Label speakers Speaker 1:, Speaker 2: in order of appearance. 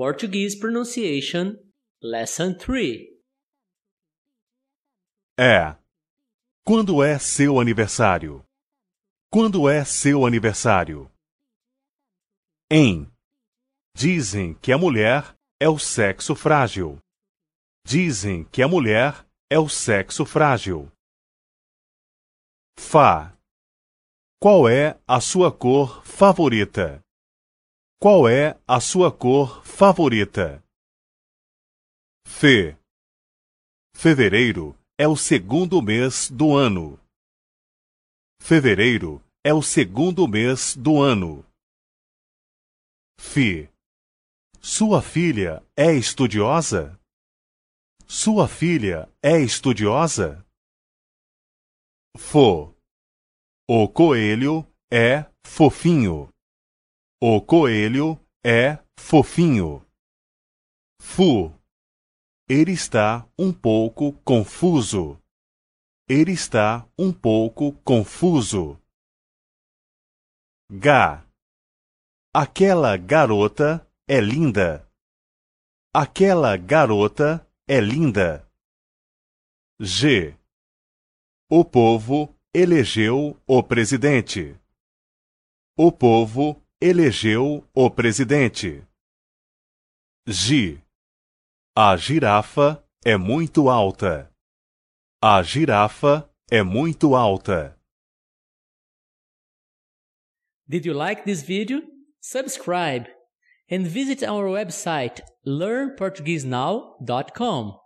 Speaker 1: Portuguese Pronunciation Lesson 3
Speaker 2: É. Quando é seu aniversário? Quando é seu aniversário? Em. Dizem que a mulher é o sexo frágil. Dizem que a mulher é o sexo frágil. Fá. Qual é a sua cor favorita? Qual é a sua cor favorita? Fê. Fevereiro é o segundo mês do ano. Fevereiro é o segundo mês do ano. Fi. Sua filha é estudiosa? Sua filha é estudiosa? Fo. O coelho é fofinho. O coelho é fofinho. Fu. Ele está um pouco confuso. Ele está um pouco confuso. Gá. Aquela garota é linda. Aquela garota é linda. G. O povo elegeu o presidente. O povo elegeu o presidente. Gi. A girafa é muito alta. A girafa é muito alta.
Speaker 1: Did you like this video? Subscribe and visit our website learnportuguesenow.com.